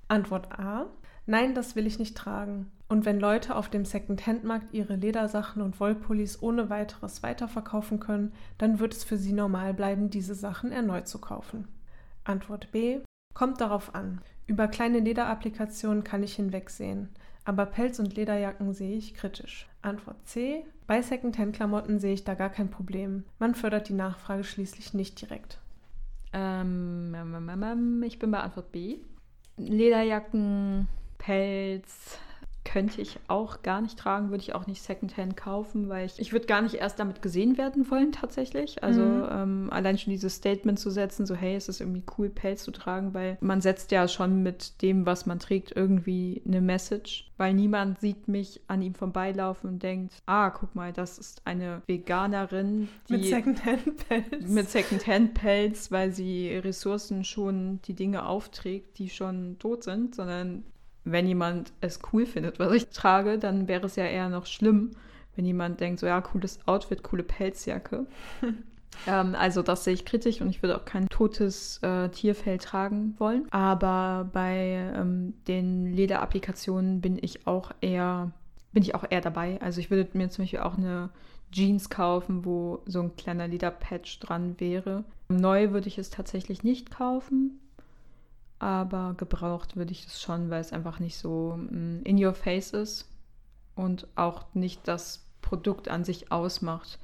Antwort A. Nein, das will ich nicht tragen. Und wenn Leute auf dem Second-Hand-Markt ihre Ledersachen und Wollpullis ohne weiteres weiterverkaufen können, dann wird es für sie normal bleiben, diese Sachen erneut zu kaufen. Antwort B. Kommt darauf an. Über kleine Lederapplikationen kann ich hinwegsehen, aber Pelz- und Lederjacken sehe ich kritisch. Antwort C. Bei Second-Hand-Klamotten sehe ich da gar kein Problem. Man fördert die Nachfrage schließlich nicht direkt. Ähm, ähm, ähm, ähm ich bin bei Antwort B. Lederjacken Pelz könnte ich auch gar nicht tragen, würde ich auch nicht Secondhand kaufen, weil ich, ich würde gar nicht erst damit gesehen werden wollen tatsächlich. Also mhm. ähm, allein schon dieses Statement zu setzen, so hey, es ist irgendwie cool, Pelz zu tragen, weil man setzt ja schon mit dem, was man trägt, irgendwie eine Message, weil niemand sieht mich an ihm vorbeilaufen und denkt, ah, guck mal, das ist eine Veganerin, die mit Secondhand-Pelz. Mit Secondhand-Pelz, weil sie Ressourcen schon die Dinge aufträgt, die schon tot sind, sondern wenn jemand es cool findet, was ich trage, dann wäre es ja eher noch schlimm, wenn jemand denkt, so ja, cooles Outfit, coole Pelzjacke. [laughs] ähm, also das sehe ich kritisch und ich würde auch kein totes äh, Tierfell tragen wollen. Aber bei ähm, den Lederapplikationen bin ich auch eher bin ich auch eher dabei. Also ich würde mir zum Beispiel auch eine Jeans kaufen, wo so ein kleiner Lederpatch dran wäre. Neu würde ich es tatsächlich nicht kaufen, aber gebraucht würde ich es schon, weil es einfach nicht so mm, in your face ist und auch nicht das Produkt an sich ausmacht.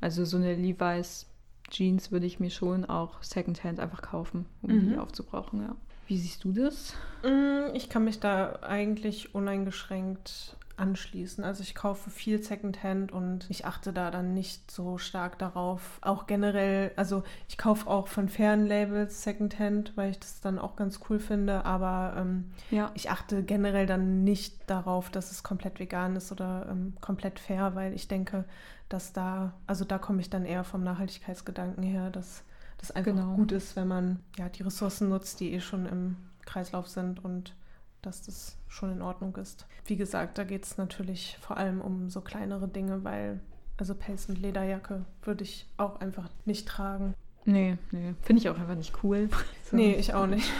Also so eine Levi's Jeans würde ich mir schon auch Secondhand einfach kaufen, um mhm. die aufzubrauchen, ja. Wie siehst du das? Mm, ich kann mich da eigentlich uneingeschränkt anschließen. Also ich kaufe viel Secondhand und ich achte da dann nicht so stark darauf. Auch generell, also ich kaufe auch von fairen Labels Secondhand, weil ich das dann auch ganz cool finde. Aber ähm, ja. ich achte generell dann nicht darauf, dass es komplett vegan ist oder ähm, komplett fair, weil ich denke, dass da, also da komme ich dann eher vom Nachhaltigkeitsgedanken her, dass das einfach genau. gut ist, wenn man ja die Ressourcen nutzt, die eh schon im Kreislauf sind und dass das schon in Ordnung ist. Wie gesagt, da geht es natürlich vor allem um so kleinere Dinge, weil also Pelz mit Lederjacke würde ich auch einfach nicht tragen. Nee, nee, finde ich auch einfach nicht cool. So. [laughs] Nee, ich auch nicht.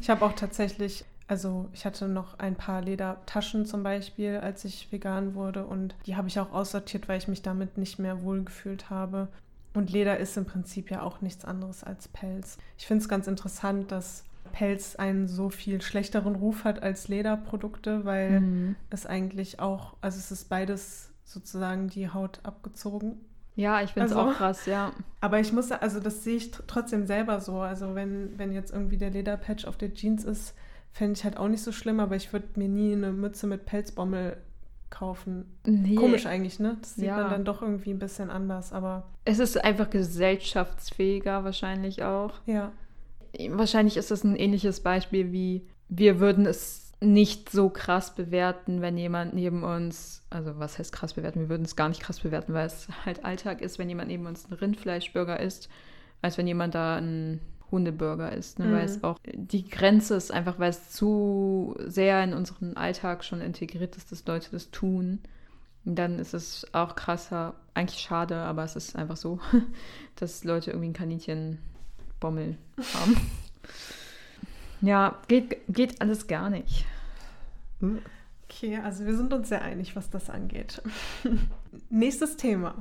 Ich habe auch tatsächlich, also ich hatte noch ein paar Ledertaschen zum Beispiel, als ich vegan wurde und die habe ich auch aussortiert, weil ich mich damit nicht mehr wohlgefühlt habe. Und Leder ist im Prinzip ja auch nichts anderes als Pelz. Ich finde es ganz interessant, dass Pelz einen so viel schlechteren Ruf hat als Lederprodukte, weil mhm. es eigentlich auch, also es ist beides sozusagen die Haut abgezogen. Ja, ich finde es also, auch krass, ja. Aber ich muss, also das sehe ich trotzdem selber so. Also wenn, wenn jetzt irgendwie der Lederpatch auf der Jeans ist, fände ich halt auch nicht so schlimm, aber ich würde mir nie eine Mütze mit Pelzbommel kaufen. Nee. Komisch eigentlich, ne? Das sieht ja. man dann doch irgendwie ein bisschen anders, aber. Es ist einfach gesellschaftsfähiger wahrscheinlich auch. Ja wahrscheinlich ist das ein ähnliches Beispiel wie wir würden es nicht so krass bewerten, wenn jemand neben uns, also was heißt krass bewerten? Wir würden es gar nicht krass bewerten, weil es halt Alltag ist, wenn jemand neben uns einen Rindfleischburger isst, als wenn jemand da einen Hundeburger isst. Ne? Mhm. Weil es auch die Grenze ist einfach, weil es zu sehr in unseren Alltag schon integriert ist, dass Leute das tun. Und dann ist es auch krasser, eigentlich schade, aber es ist einfach so, [laughs] dass Leute irgendwie ein Kaninchen Bommel haben. ja, geht, geht alles gar nicht. Okay, also wir sind uns sehr einig, was das angeht. [laughs] Nächstes Thema.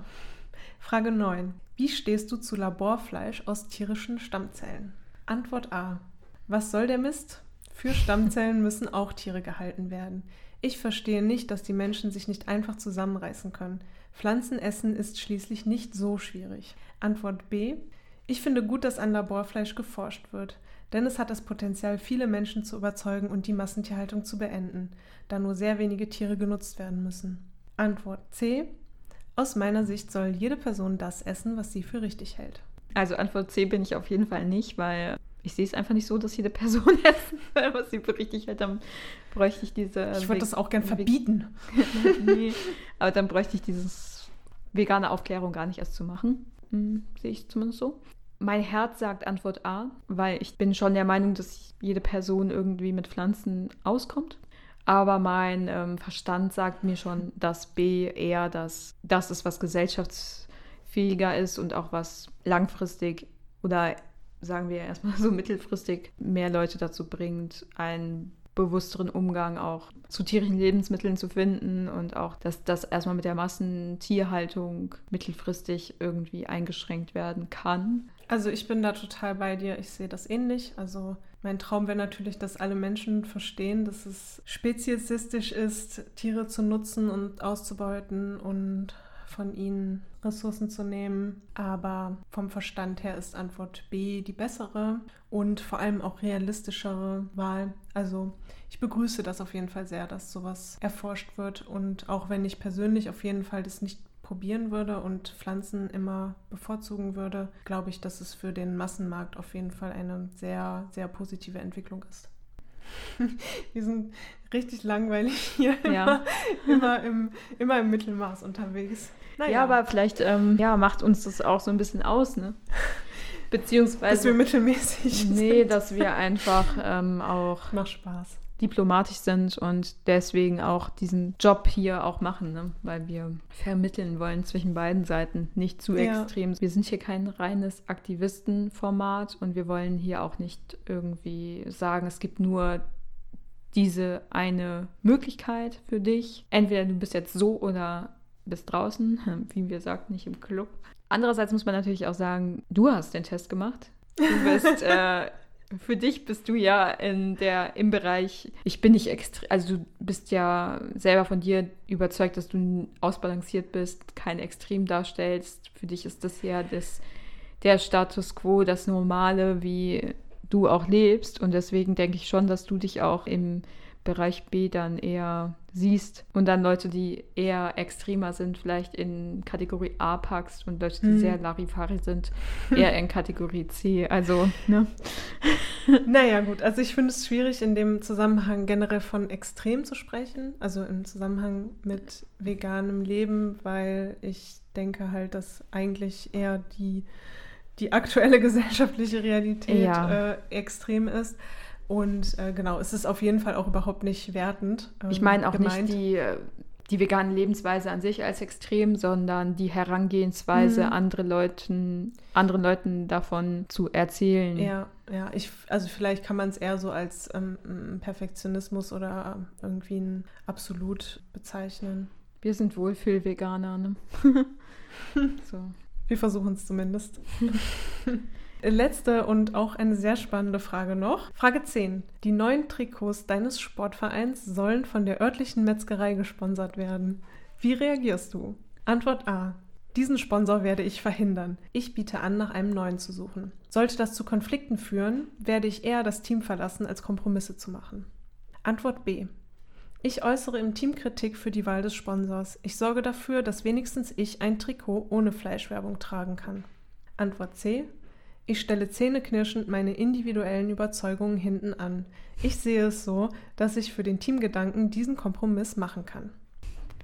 Frage 9. Wie stehst du zu Laborfleisch aus tierischen Stammzellen? Antwort A. Was soll der Mist? Für Stammzellen müssen auch Tiere gehalten werden. Ich verstehe nicht, dass die Menschen sich nicht einfach zusammenreißen können. Pflanzen essen ist schließlich nicht so schwierig. Antwort B. Ich finde gut, dass an Laborfleisch geforscht wird, denn es hat das Potenzial, viele Menschen zu überzeugen und die Massentierhaltung zu beenden, da nur sehr wenige Tiere genutzt werden müssen. Antwort C. Aus meiner Sicht soll jede Person das essen, was sie für richtig hält. Also Antwort C bin ich auf jeden Fall nicht, weil ich sehe es einfach nicht so, dass jede Person [laughs] essen soll, was sie für richtig hält. Dann bräuchte ich diese. Ich würde das auch gern verbieten. [laughs] nee, aber dann bräuchte ich dieses vegane Aufklärung gar nicht erst zu machen. Hm, sehe ich zumindest so. Mein Herz sagt Antwort A, weil ich bin schon der Meinung, dass jede Person irgendwie mit Pflanzen auskommt. Aber mein ähm, Verstand sagt mir schon, dass B eher das, das ist, was gesellschaftsfähiger ist und auch was langfristig oder sagen wir erstmal so [laughs] mittelfristig mehr Leute dazu bringt, einen bewussteren Umgang auch zu tierischen Lebensmitteln zu finden und auch, dass das erstmal mit der Massentierhaltung mittelfristig irgendwie eingeschränkt werden kann. Also ich bin da total bei dir. Ich sehe das ähnlich. Also mein Traum wäre natürlich, dass alle Menschen verstehen, dass es speziesistisch ist, Tiere zu nutzen und auszubeuten und von ihnen Ressourcen zu nehmen. Aber vom Verstand her ist Antwort B die bessere und vor allem auch realistischere Wahl. Also ich begrüße das auf jeden Fall sehr, dass sowas erforscht wird. Und auch wenn ich persönlich auf jeden Fall das nicht probieren würde und Pflanzen immer bevorzugen würde, glaube ich, dass es für den Massenmarkt auf jeden Fall eine sehr, sehr positive Entwicklung ist. [laughs] Wir sind richtig langweilig hier, ja. immer, immer, im, immer im Mittelmaß unterwegs. Naja. Ja, aber vielleicht ähm, ja, macht uns das auch so ein bisschen aus, ne? Beziehungsweise. [laughs] Dass wir mittelmäßig Nee, sind. dass wir einfach ähm, auch. Macht Spaß diplomatisch sind und deswegen auch diesen Job hier auch machen, ne? weil wir vermitteln wollen zwischen beiden Seiten, nicht zu ja. extrem. Wir sind hier kein reines Aktivistenformat und wir wollen hier auch nicht irgendwie sagen, es gibt nur diese eine Möglichkeit für dich. Entweder du bist jetzt so oder bist draußen, [laughs] wie wir sagten, nicht im Club. Andererseits muss man natürlich auch sagen, du hast den Test gemacht. Du bist, [laughs] äh, für dich bist du ja in der, im Bereich, ich bin nicht extrem, also du bist ja selber von dir überzeugt, dass du ausbalanciert bist, kein Extrem darstellst. Für dich ist das ja das, der Status quo, das Normale, wie du auch lebst. Und deswegen denke ich schon, dass du dich auch im Bereich B dann eher siehst und dann Leute, die eher extremer sind, vielleicht in Kategorie A packst und Leute, die hm. sehr Larifari sind, eher in Kategorie C. Also, ne? [laughs] Naja, gut. Also ich finde es schwierig, in dem Zusammenhang generell von extrem zu sprechen, also im Zusammenhang mit veganem Leben, weil ich denke halt, dass eigentlich eher die, die aktuelle [laughs] gesellschaftliche Realität ja. äh, extrem ist. Und äh, genau, es ist auf jeden Fall auch überhaupt nicht wertend. Ähm, ich meine auch gemeint. nicht die, äh, die vegane Lebensweise an sich als extrem, sondern die Herangehensweise, mhm. andere Leuten, anderen Leuten davon zu erzählen. Ja, ja. Ich, also vielleicht kann man es eher so als ähm, Perfektionismus oder irgendwie ein Absolut bezeichnen. Wir sind Wohlfühl-Veganer, ne? [laughs] so. Wir versuchen es zumindest. [laughs] Letzte und auch eine sehr spannende Frage noch. Frage 10. Die neuen Trikots deines Sportvereins sollen von der örtlichen Metzgerei gesponsert werden. Wie reagierst du? Antwort A. Diesen Sponsor werde ich verhindern. Ich biete an, nach einem neuen zu suchen. Sollte das zu Konflikten führen, werde ich eher das Team verlassen, als Kompromisse zu machen. Antwort B. Ich äußere im Team Kritik für die Wahl des Sponsors. Ich sorge dafür, dass wenigstens ich ein Trikot ohne Fleischwerbung tragen kann. Antwort C. Ich stelle zähneknirschend meine individuellen Überzeugungen hinten an. Ich sehe es so, dass ich für den Teamgedanken diesen Kompromiss machen kann.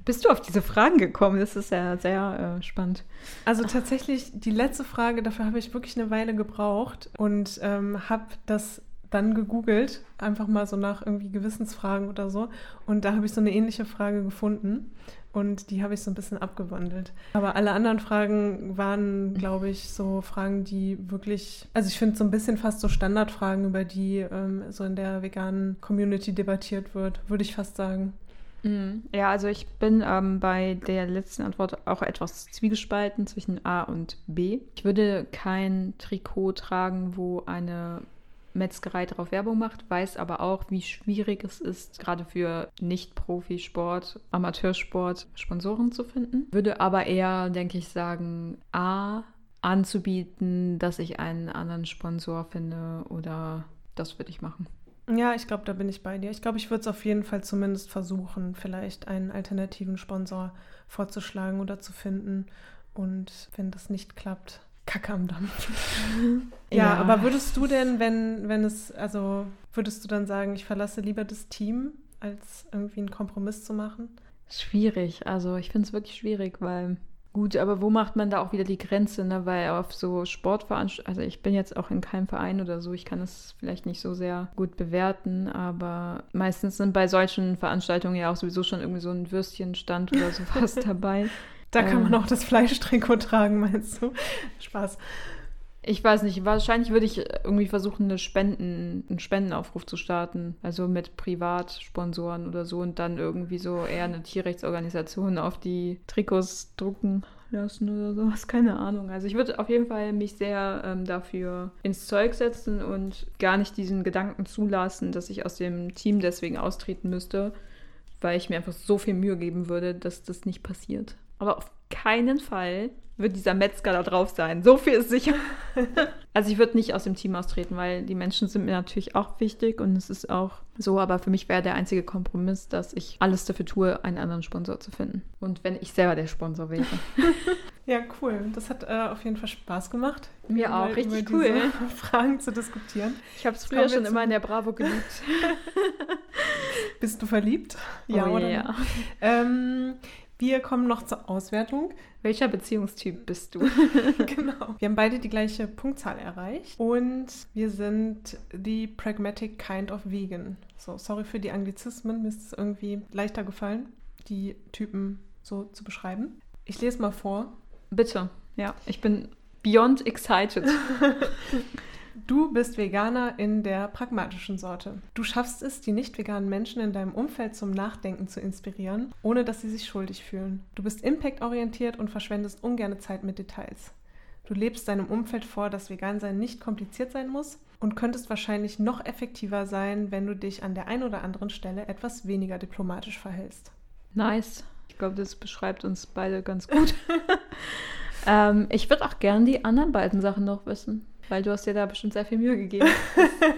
Bist du auf diese Fragen gekommen? Das ist ja sehr äh, spannend. Also tatsächlich, die letzte Frage, dafür habe ich wirklich eine Weile gebraucht und ähm, habe das dann gegoogelt, einfach mal so nach irgendwie Gewissensfragen oder so. Und da habe ich so eine ähnliche Frage gefunden und die habe ich so ein bisschen abgewandelt. Aber alle anderen Fragen waren, glaube ich, so Fragen, die wirklich, also ich finde so ein bisschen fast so Standardfragen, über die ähm, so in der veganen Community debattiert wird, würde ich fast sagen. Mhm. Ja, also ich bin ähm, bei der letzten Antwort auch etwas zwiegespalten zwischen A und B. Ich würde kein Trikot tragen, wo eine Metzgerei darauf Werbung macht, weiß aber auch, wie schwierig es ist, gerade für Nicht-Profisport, Amateursport Sponsoren zu finden. Würde aber eher, denke ich, sagen, A, anzubieten, dass ich einen anderen Sponsor finde oder das würde ich machen. Ja, ich glaube, da bin ich bei dir. Ich glaube, ich würde es auf jeden Fall zumindest versuchen, vielleicht einen alternativen Sponsor vorzuschlagen oder zu finden. Und wenn das nicht klappt, Kacke am Dampf. [laughs] ja, ja, aber würdest du denn, wenn, wenn es, also würdest du dann sagen, ich verlasse lieber das Team, als irgendwie einen Kompromiss zu machen? Schwierig, also ich finde es wirklich schwierig, weil gut, aber wo macht man da auch wieder die Grenze, ne? Weil auf so Sportveranstaltungen, also ich bin jetzt auch in keinem Verein oder so, ich kann es vielleicht nicht so sehr gut bewerten, aber meistens sind bei solchen Veranstaltungen ja auch sowieso schon irgendwie so ein Würstchenstand oder sowas [laughs] dabei. Da kann man ähm. auch das Fleischtrikot tragen, meinst du? Spaß. Ich weiß nicht, wahrscheinlich würde ich irgendwie versuchen, eine Spenden, einen Spendenaufruf zu starten. Also mit Privatsponsoren oder so und dann irgendwie so eher eine Tierrechtsorganisation auf die Trikots drucken lassen oder sowas. Keine Ahnung. Also ich würde auf jeden Fall mich sehr ähm, dafür ins Zeug setzen und gar nicht diesen Gedanken zulassen, dass ich aus dem Team deswegen austreten müsste, weil ich mir einfach so viel Mühe geben würde, dass das nicht passiert. Aber auf keinen Fall wird dieser Metzger da drauf sein. So viel ist sicher. [laughs] also ich würde nicht aus dem Team austreten, weil die Menschen sind mir natürlich auch wichtig und es ist auch so, aber für mich wäre der einzige Kompromiss, dass ich alles dafür tue, einen anderen Sponsor zu finden. Und wenn ich selber der Sponsor wäre. [laughs] ja, cool. Das hat äh, auf jeden Fall Spaß gemacht. Mir auch, richtig cool. [laughs] Fragen zu diskutieren. Ich habe es früher schon immer in der Bravo geliebt. Bist du verliebt? Ja, oh, oder? Ja. Ähm, wir kommen noch zur Auswertung. Welcher Beziehungstyp bist du? [laughs] genau. Wir haben beide die gleiche Punktzahl erreicht und wir sind the pragmatic kind of vegan. So, sorry für die Anglizismen, mir ist es irgendwie leichter gefallen, die Typen so zu beschreiben. Ich lese mal vor. Bitte. Ja, ich bin beyond excited. [laughs] Du bist Veganer in der pragmatischen Sorte. Du schaffst es, die nicht veganen Menschen in deinem Umfeld zum Nachdenken zu inspirieren, ohne dass sie sich schuldig fühlen. Du bist impactorientiert und verschwendest ungerne Zeit mit Details. Du lebst deinem Umfeld vor, dass Vegansein nicht kompliziert sein muss und könntest wahrscheinlich noch effektiver sein, wenn du dich an der einen oder anderen Stelle etwas weniger diplomatisch verhältst. Nice. Ich glaube, das beschreibt uns beide ganz gut. [laughs] ähm, ich würde auch gern die anderen beiden Sachen noch wissen, weil du hast dir da bestimmt sehr viel Mühe gegeben,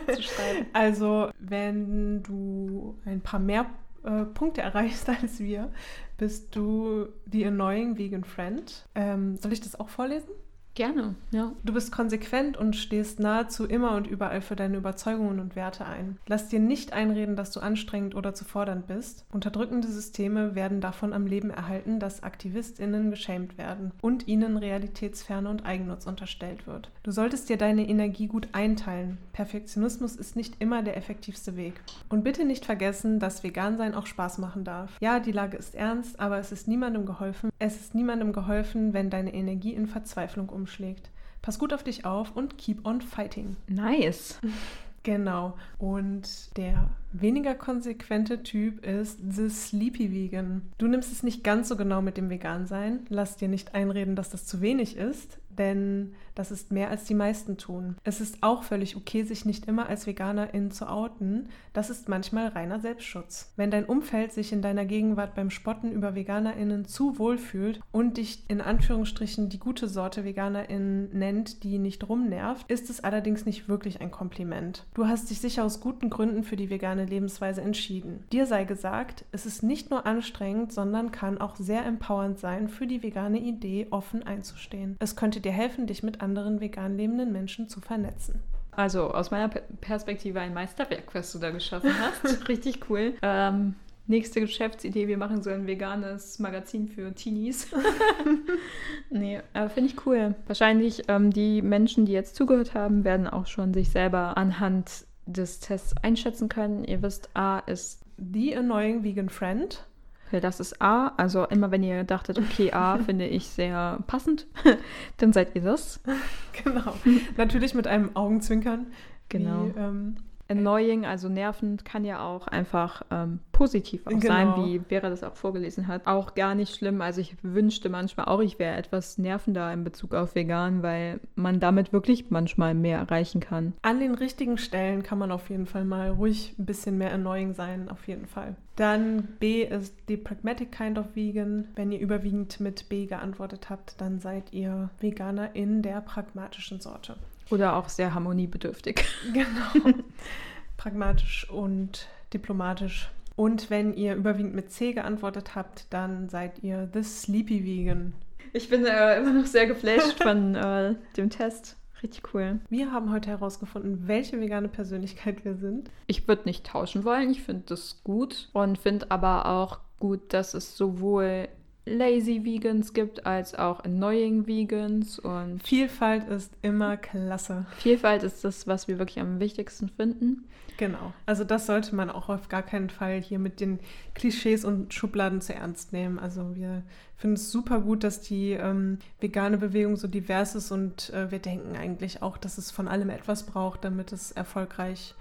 das [laughs] zu schreiben. Also, wenn du ein paar mehr äh, Punkte erreichst [laughs] als wir, bist du die Annoying Vegan Friend. Ähm, soll ich das auch vorlesen? Gerne, ja. Du bist konsequent und stehst nahezu immer und überall für deine Überzeugungen und Werte ein. Lass dir nicht einreden, dass du anstrengend oder zu fordernd bist. Unterdrückende Systeme werden davon am Leben erhalten, dass AktivistInnen geschämt werden und ihnen Realitätsferne und Eigennutz unterstellt wird. Du solltest dir deine Energie gut einteilen. Perfektionismus ist nicht immer der effektivste Weg. Und bitte nicht vergessen, dass Vegansein auch Spaß machen darf. Ja, die Lage ist ernst, aber es ist niemandem geholfen. Es ist niemandem geholfen, wenn deine Energie in Verzweiflung umschlägt umschlägt. Pass gut auf dich auf und keep on fighting. Nice. Genau. Und der weniger konsequente Typ ist The Sleepy Vegan. Du nimmst es nicht ganz so genau mit dem Vegan-Sein. Lass dir nicht einreden, dass das zu wenig ist denn das ist mehr als die meisten tun. Es ist auch völlig okay, sich nicht immer als Veganerin zu outen. Das ist manchmal reiner Selbstschutz. Wenn dein Umfeld sich in deiner Gegenwart beim Spotten über Veganerinnen zu wohl fühlt und dich in Anführungsstrichen die gute Sorte Veganerin nennt, die nicht rumnervt, ist es allerdings nicht wirklich ein Kompliment. Du hast dich sicher aus guten Gründen für die vegane Lebensweise entschieden. Dir sei gesagt, es ist nicht nur anstrengend, sondern kann auch sehr empowernd sein, für die vegane Idee offen einzustehen. Es könnte dir helfen, dich mit anderen vegan lebenden Menschen zu vernetzen. Also aus meiner Perspektive ein Meisterwerk, was du da geschaffen hast. [laughs] Richtig cool. Ähm, nächste Geschäftsidee, wir machen so ein veganes Magazin für Teenies. [laughs] nee, äh, finde ich cool. Wahrscheinlich ähm, die Menschen, die jetzt zugehört haben, werden auch schon sich selber anhand des Tests einschätzen können. Ihr wisst, A ist The Annoying Vegan Friend. Okay, das ist A. Also immer wenn ihr dachtet, okay, A [laughs] finde ich sehr passend, [laughs] dann seid ihr das. Genau. Natürlich mit einem Augenzwinkern. Genau. Wie, ähm, Annoying, also nervend, kann ja auch einfach ähm, positiv auch genau. sein, wie Vera das auch vorgelesen hat. Auch gar nicht schlimm. Also ich wünschte manchmal auch, ich wäre etwas nervender in Bezug auf vegan, weil man damit wirklich manchmal mehr erreichen kann. An den richtigen Stellen kann man auf jeden Fall mal ruhig ein bisschen mehr annoying sein, auf jeden Fall. Dann B ist the pragmatic kind of vegan. Wenn ihr überwiegend mit B geantwortet habt, dann seid ihr Veganer in der pragmatischen Sorte. Oder auch sehr harmoniebedürftig. [laughs] Genau. Pragmatisch und diplomatisch. Und wenn ihr überwiegend mit C geantwortet habt, dann seid ihr The Sleepy Vegan. Ich bin äh, immer noch sehr geflasht von äh, dem Test. Richtig cool. Wir haben heute herausgefunden, welche vegane Persönlichkeit wir sind. Ich würde nicht tauschen wollen. Ich finde das gut und finde aber auch gut, dass es sowohl lazy Vegans gibt, als auch annoying Vegans und Vielfalt ist immer klasse. Vielfalt ist das, was wir wirklich am wichtigsten finden. Genau. Also das sollte man auch auf gar keinen Fall hier mit den Klischees und Schubladen zu ernst nehmen. Also wir finden es super gut, dass die ähm, vegane Bewegung so divers ist und äh, wir denken eigentlich auch, dass es von allem etwas braucht, damit es erfolgreich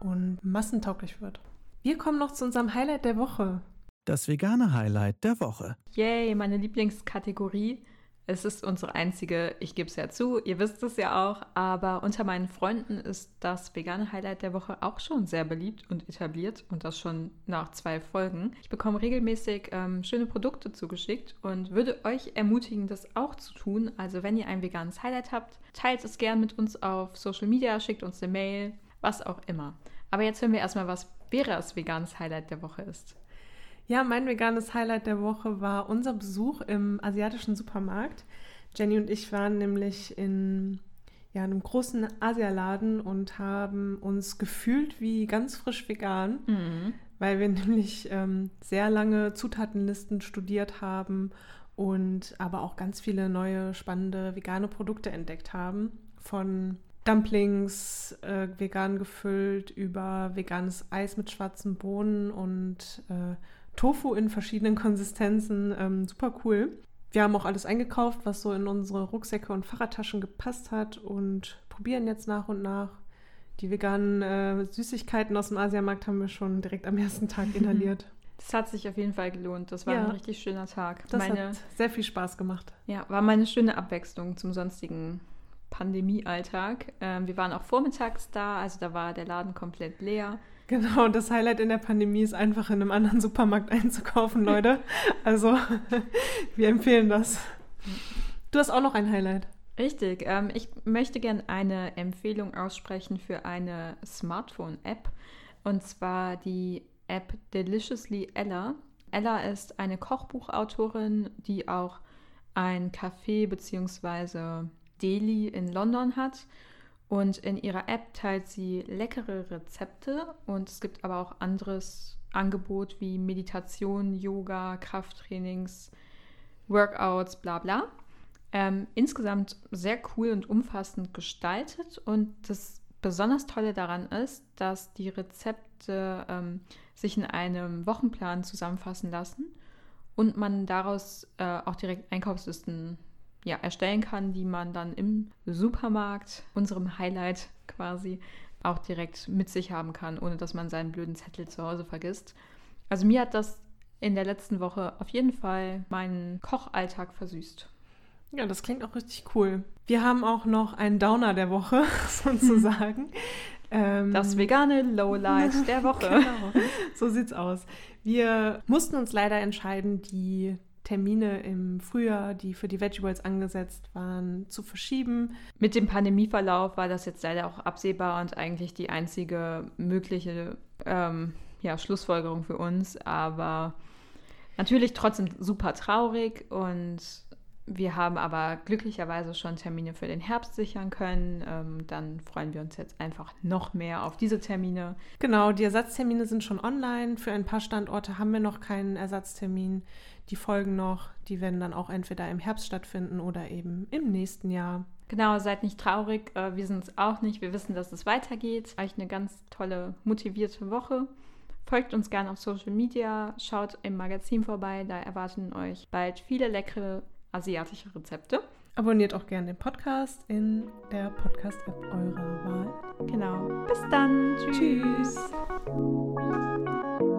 und massentauglich wird. Wir kommen noch zu unserem Highlight der Woche das vegane Highlight der Woche. Yay, meine Lieblingskategorie. Es ist unsere einzige, ich gebe es ja zu, ihr wisst es ja auch, aber unter meinen Freunden ist das vegane Highlight der Woche auch schon sehr beliebt und etabliert und das schon nach zwei Folgen. Ich bekomme regelmäßig ähm, schöne Produkte zugeschickt und würde euch ermutigen, das auch zu tun. Also wenn ihr ein veganes Highlight habt, teilt es gern mit uns auf Social Media, schickt uns eine Mail, was auch immer. Aber jetzt hören wir erstmal, was Veras veganes Highlight der Woche ist. Ja, mein veganes Highlight der Woche war unser Besuch im asiatischen Supermarkt. Jenny und ich waren nämlich in ja, einem großen Asialaden und haben uns gefühlt wie ganz frisch vegan, mhm. weil wir [laughs] nämlich ähm, sehr lange Zutatenlisten studiert haben und aber auch ganz viele neue spannende vegane Produkte entdeckt haben. Von Dumplings äh, vegan gefüllt über veganes Eis mit schwarzen Bohnen und äh, Tofu in verschiedenen Konsistenzen, ähm, super cool. wir haben auch alles eingekauft, was so in unsere Rucksäcke und Fahrradtaschen gepasst hat und probieren jetzt nach und nach. Die veganen äh, Süßigkeiten aus dem Asiamarkt haben wir schon direkt am ersten Tag [laughs] inhaliert. Das hat sich auf jeden Fall gelohnt. Das war Ja. ein richtig schöner Tag. Das meine, hat sehr viel Spaß gemacht. ja, war meine schöne Abwechslung zum sonstigen Pandemiealltag. Ähm, wir waren auch vormittags da, also da war der Laden komplett leer. Genau, das Highlight in der Pandemie ist einfach in einem anderen Supermarkt [laughs] einzukaufen, Leute. Also, [laughs] wir empfehlen das. Du hast auch noch ein Highlight. Richtig. Ähm, ich möchte gerne eine Empfehlung aussprechen für eine Smartphone-App. Und zwar die App Deliciously Ella. Ella ist eine Kochbuchautorin, die auch ein Café bzw. Deli in London hat. Und in ihrer App teilt sie leckere Rezepte und es gibt aber auch anderes Angebot wie Meditation, Yoga, Krafttrainings, Workouts, bla bla. Ähm, insgesamt sehr cool und umfassend gestaltet und das besonders Tolle daran ist, dass die Rezepte ähm, sich in einem Wochenplan zusammenfassen lassen und man daraus äh, auch direkt Einkaufslisten ja, erstellen kann, die man dann im Supermarkt, unserem Highlight quasi, auch direkt mit sich haben kann, ohne dass man seinen blöden Zettel zu Hause vergisst. Also mir hat das in der letzten Woche auf jeden Fall meinen Kochalltag versüßt. Ja, das klingt auch richtig cool. Wir haben auch noch einen Downer der Woche, [laughs] sozusagen. [laughs] Ähm, Das vegane Lowlight der [laughs] Woche. Genau, so sieht's aus. Wir mussten uns leider entscheiden, die Termine im Frühjahr, die für die Vegetables angesetzt waren, zu verschieben. Mit dem Pandemieverlauf war das jetzt leider auch absehbar und eigentlich die einzige mögliche ähm, ja, Schlussfolgerung für uns. Aber natürlich trotzdem super traurig und wir haben aber glücklicherweise schon Termine für den Herbst sichern können. Ähm, dann freuen wir uns jetzt einfach noch mehr auf diese Termine. Genau, die Ersatztermine sind schon online. Für ein paar Standorte haben wir noch keinen Ersatztermin. Die folgen noch. Die werden dann auch entweder im Herbst stattfinden oder eben im nächsten Jahr. Genau, seid nicht traurig. Äh, wir sind es auch nicht. Wir wissen, dass es weitergeht. Euch eine ganz tolle, motivierte Woche. Folgt uns gerne auf Social Media, schaut im Magazin vorbei, da erwarten euch bald viele leckere asiatische Rezepte. Abonniert auch gerne den Podcast in der Podcast-App eurer Wahl. Genau. Bis dann. Tschüss. Tschüss.